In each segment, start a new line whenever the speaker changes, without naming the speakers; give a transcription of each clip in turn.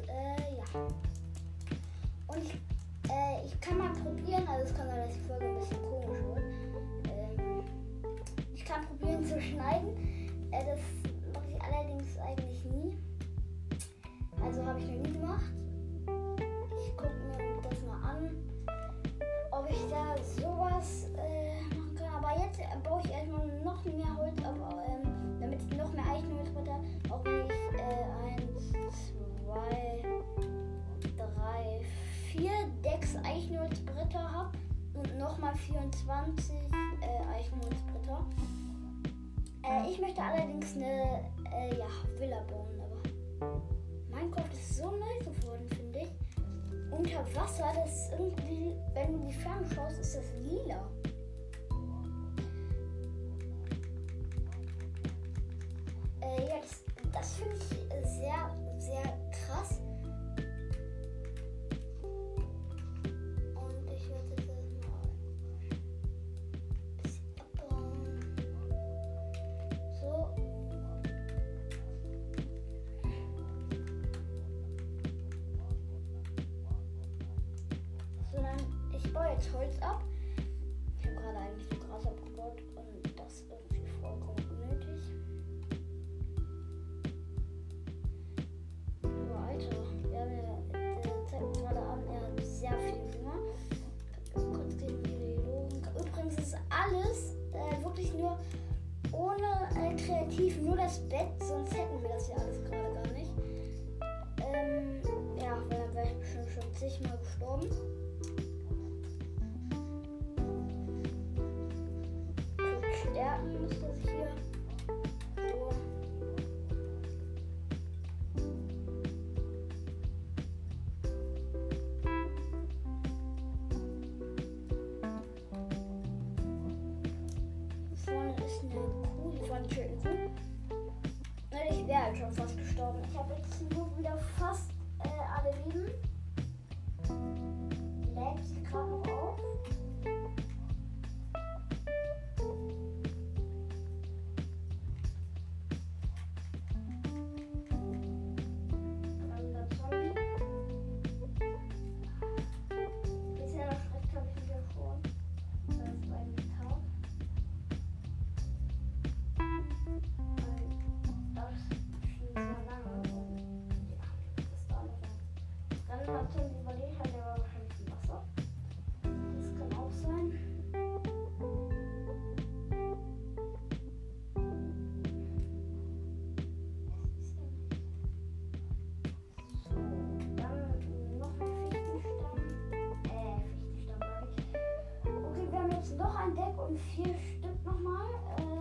F 24 äh, Eichmond-Splitter. Äh, ich möchte allerdings eine äh, ja, Villa bauen, aber Minecraft ist so neu geworden, finde ich. Unter Wasser, das irgendwie, wenn du die Ferne schaust, ist das lila. Äh, ja, das, das finde ich sehr, sehr Mm-hmm. vier Stück nochmal. Äh,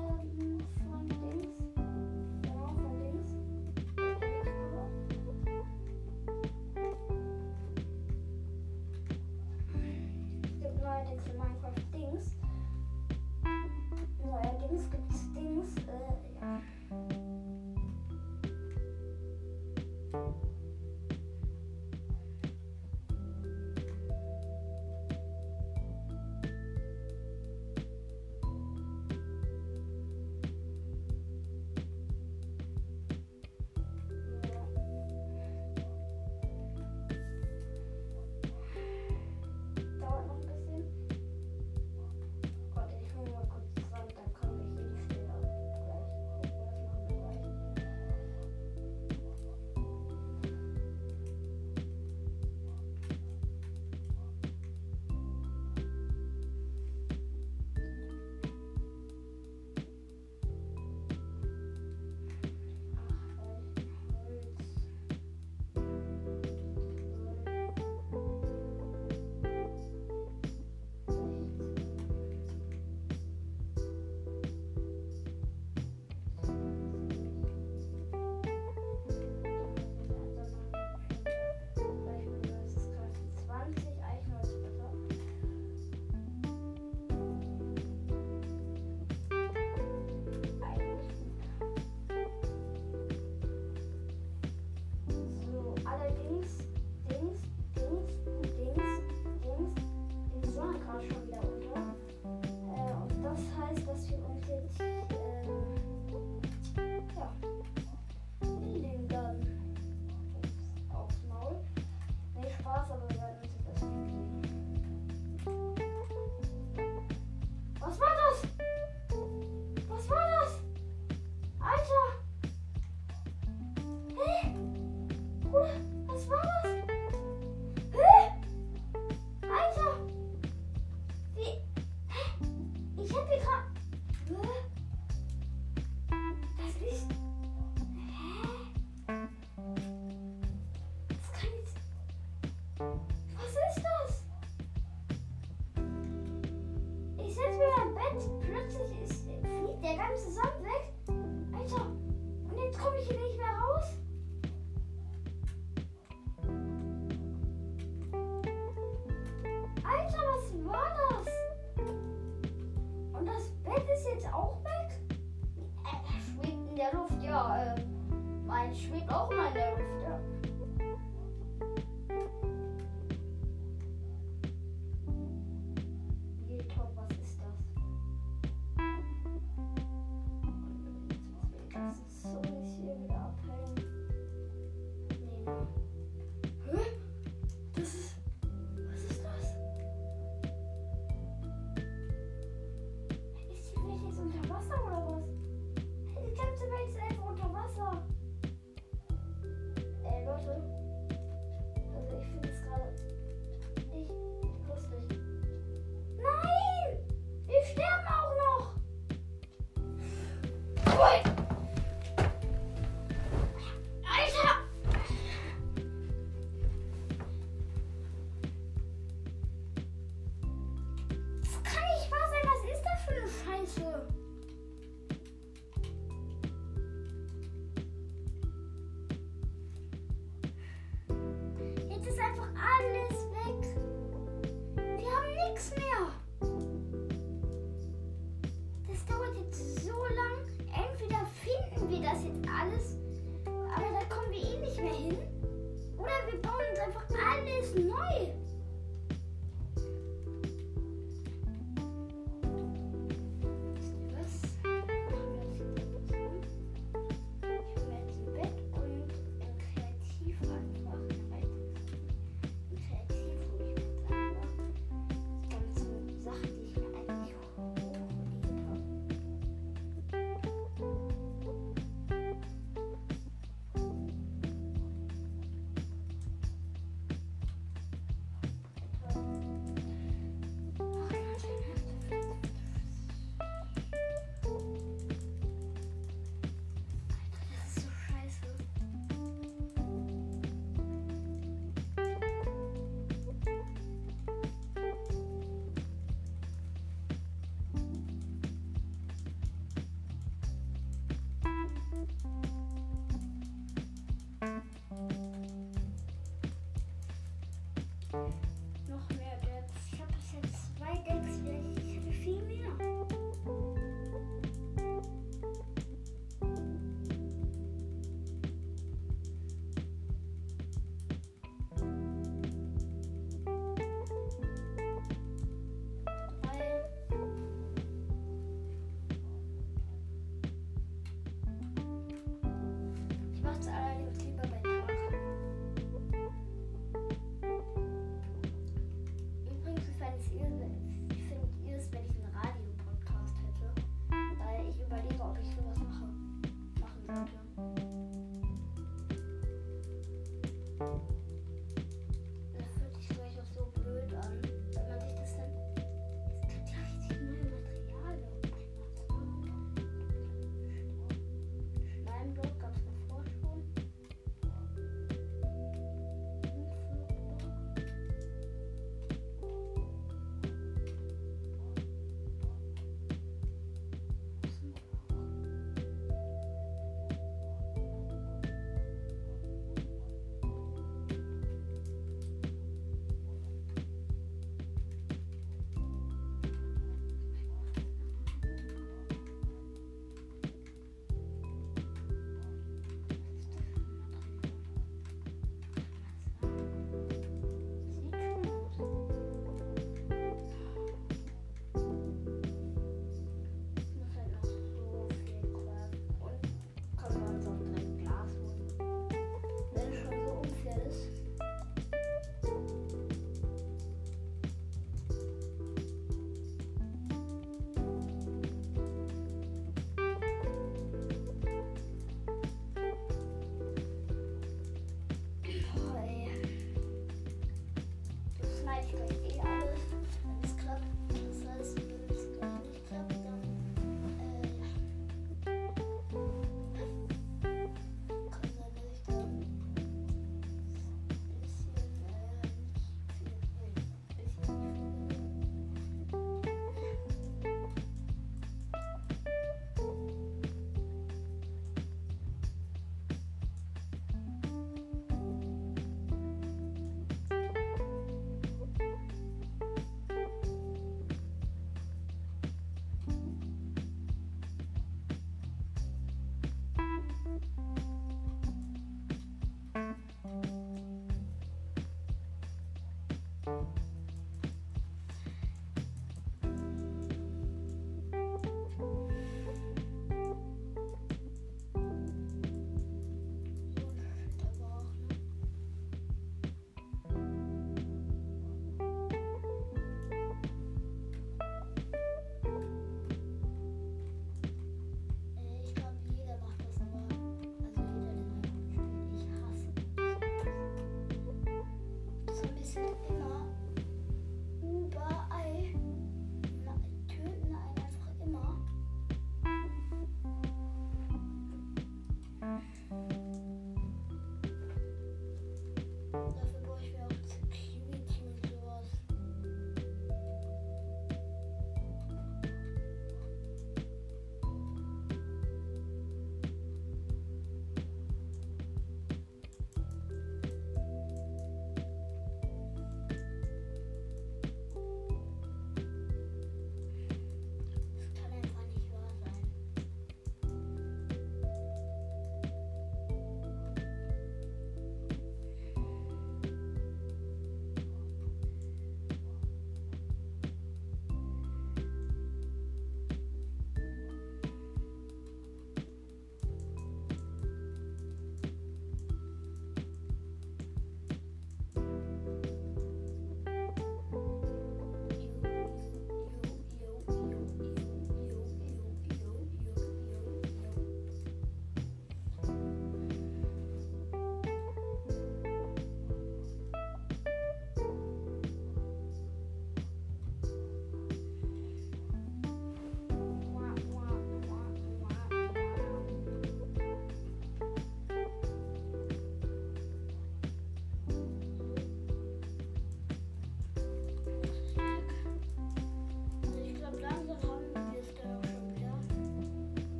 Thanks.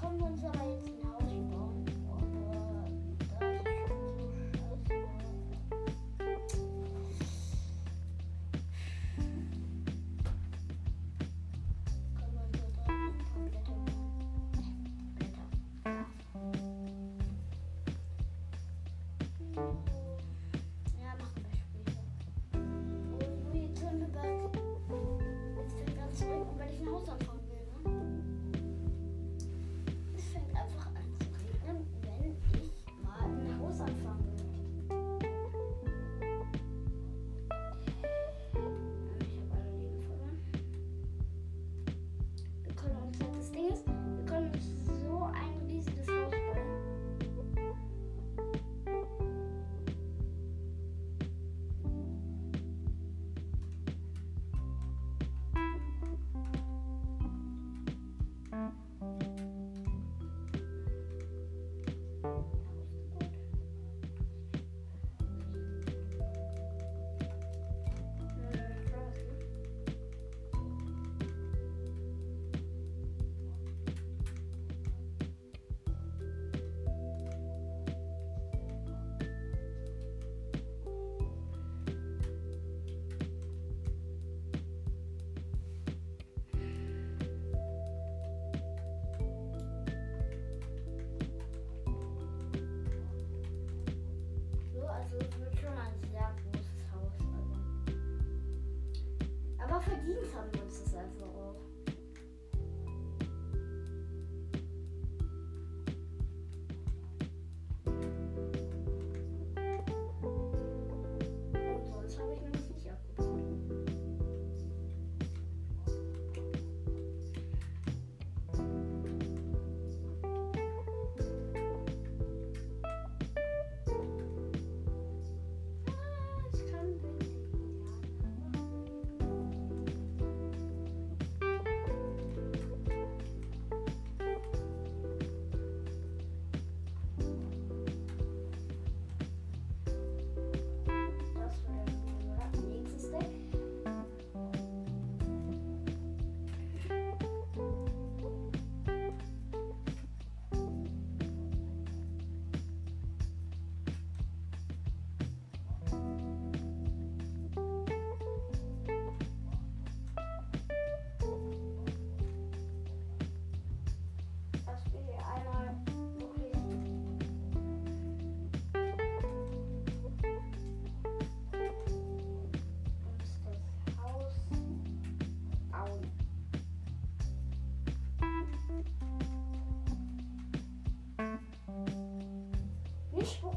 kommen wir uns aber jetzt ein Haus bauen. Aber das ist schon so Blätter. Ja, machen wir später. Und jetzt sind wir bei Bicho,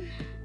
dann,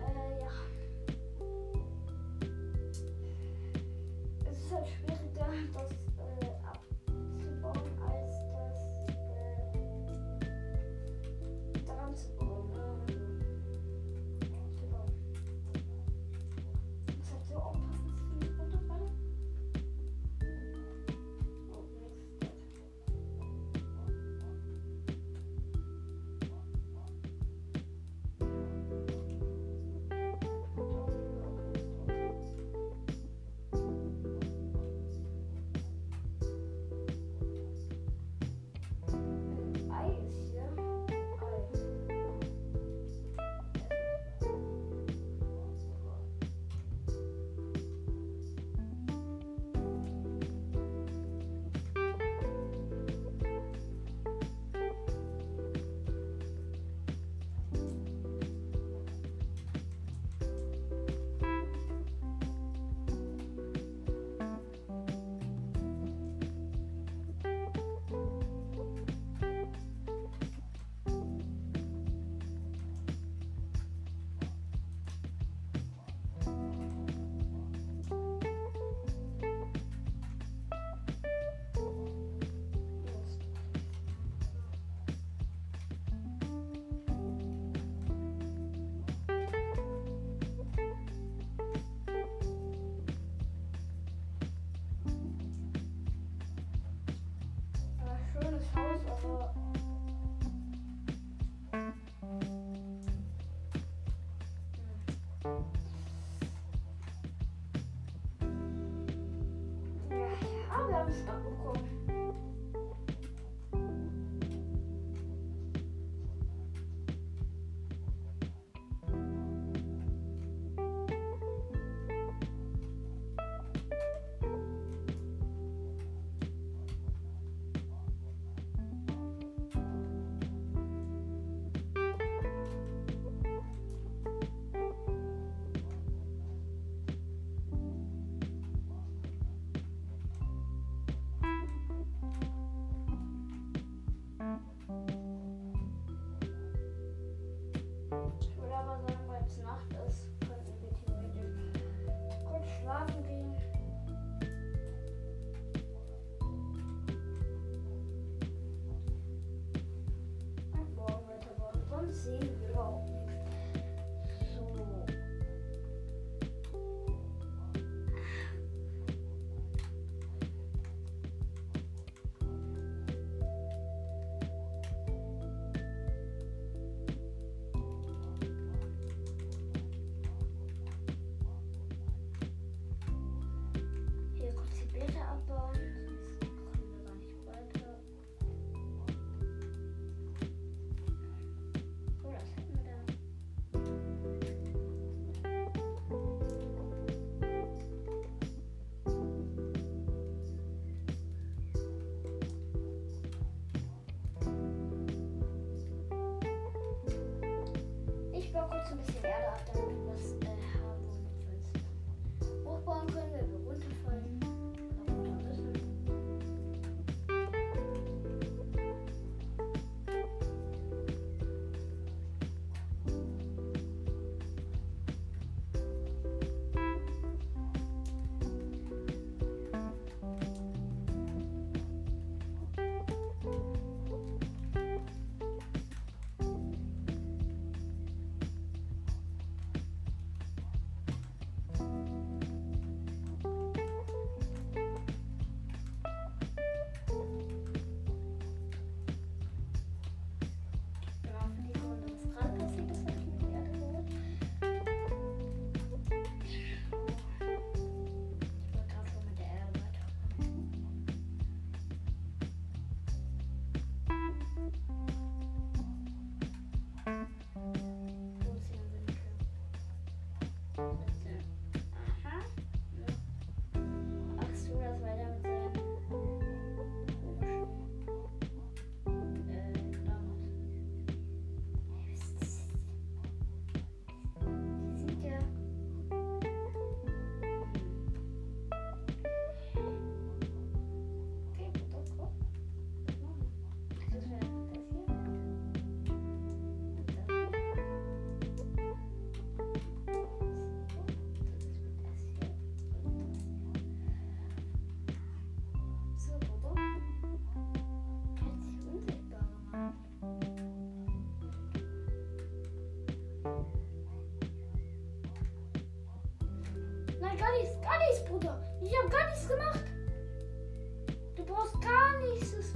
Ja, schönes Haus, gar nichts, gar nichts, Bruder. Ich habe gar nichts gemacht. Du brauchst gar nichts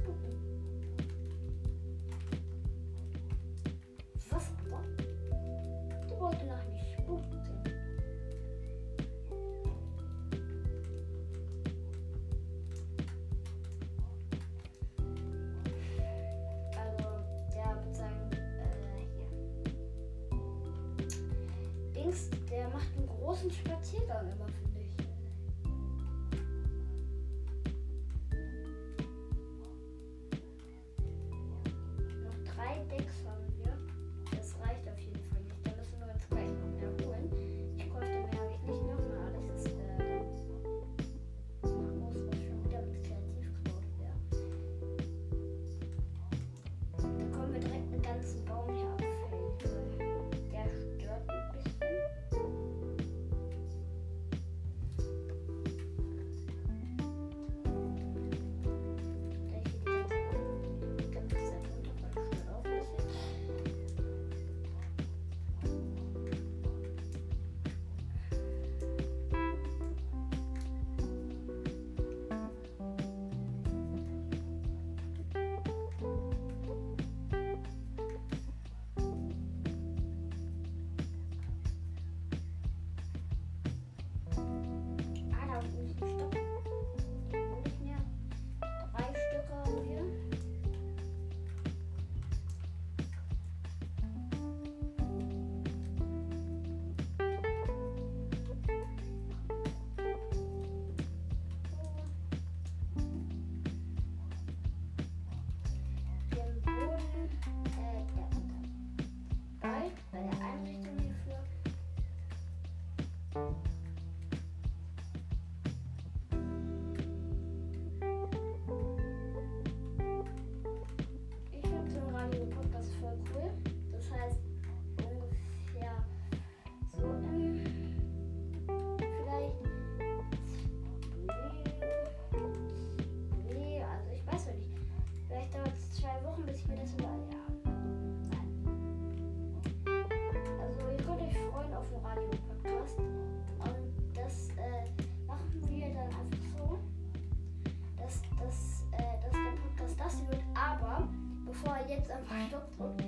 jetzt einfach Stopp drücken?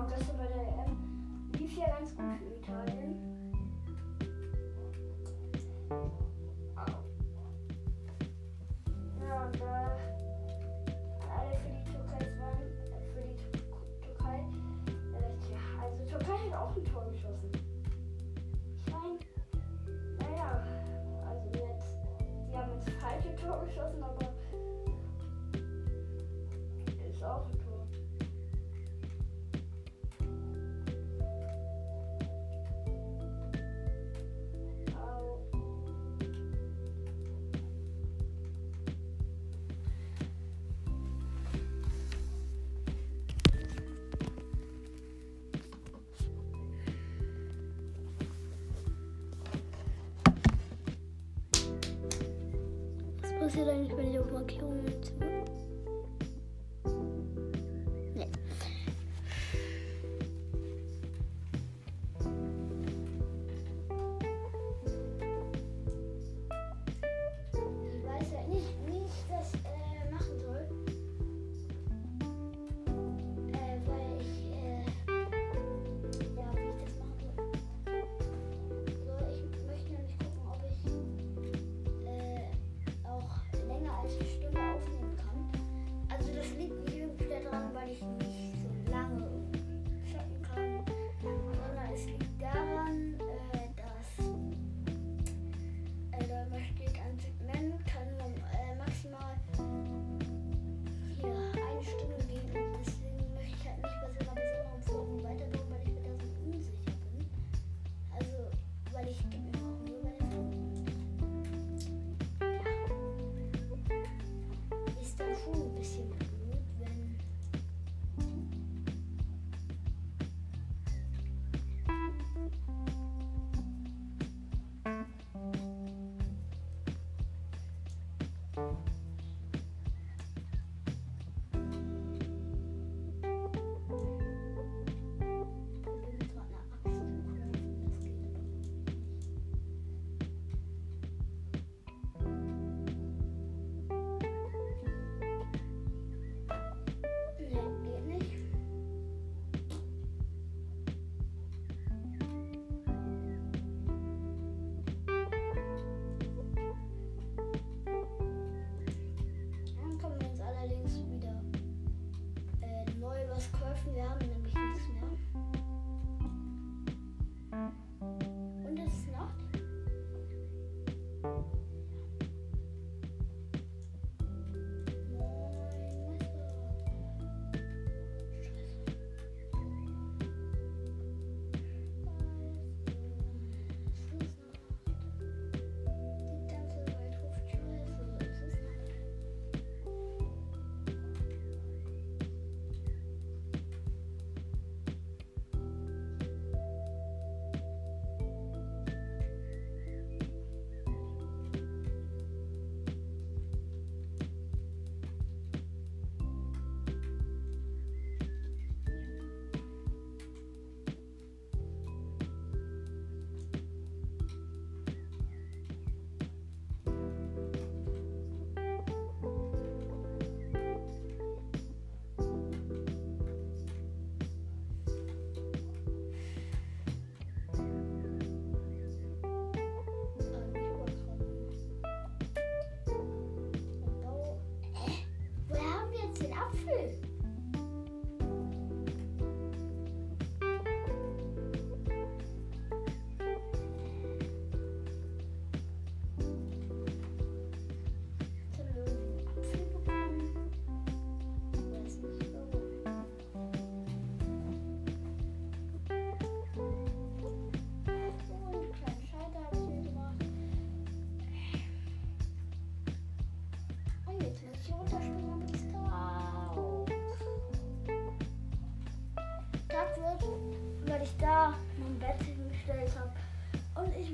und das war bei der EM lief ja ganz gut. für
interessiert eigentlich
meine Klo mit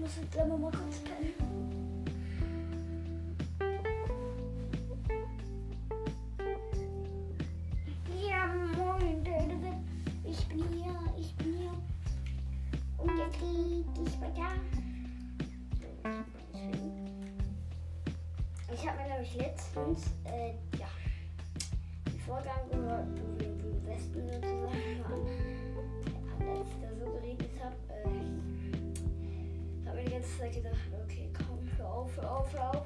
muss jetzt gleich mal kurz pennen. Ich bin hier, ich bin hier. Und jetzt geht es weiter. Ich habe mir glaube ich, letztens gedacht, okay, komm, hör auf, hör auf, hör auf.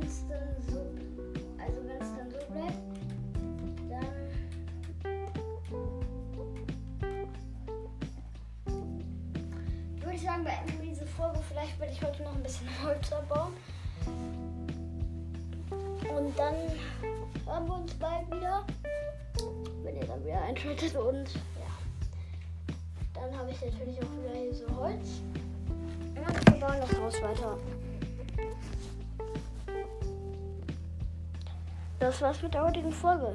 also wenn es dann so bleibt, dann würde ich sagen, beenden wir diese Folge. Vielleicht werde ich heute noch ein bisschen Holz abbauen. Und dann hören wir uns bald wieder, wenn ihr dann wieder einschaltet und ja. Dann habe ich natürlich auch wieder hier so Holz. Und wir bauen das Haus weiter. Das war's mit der heutigen Folge.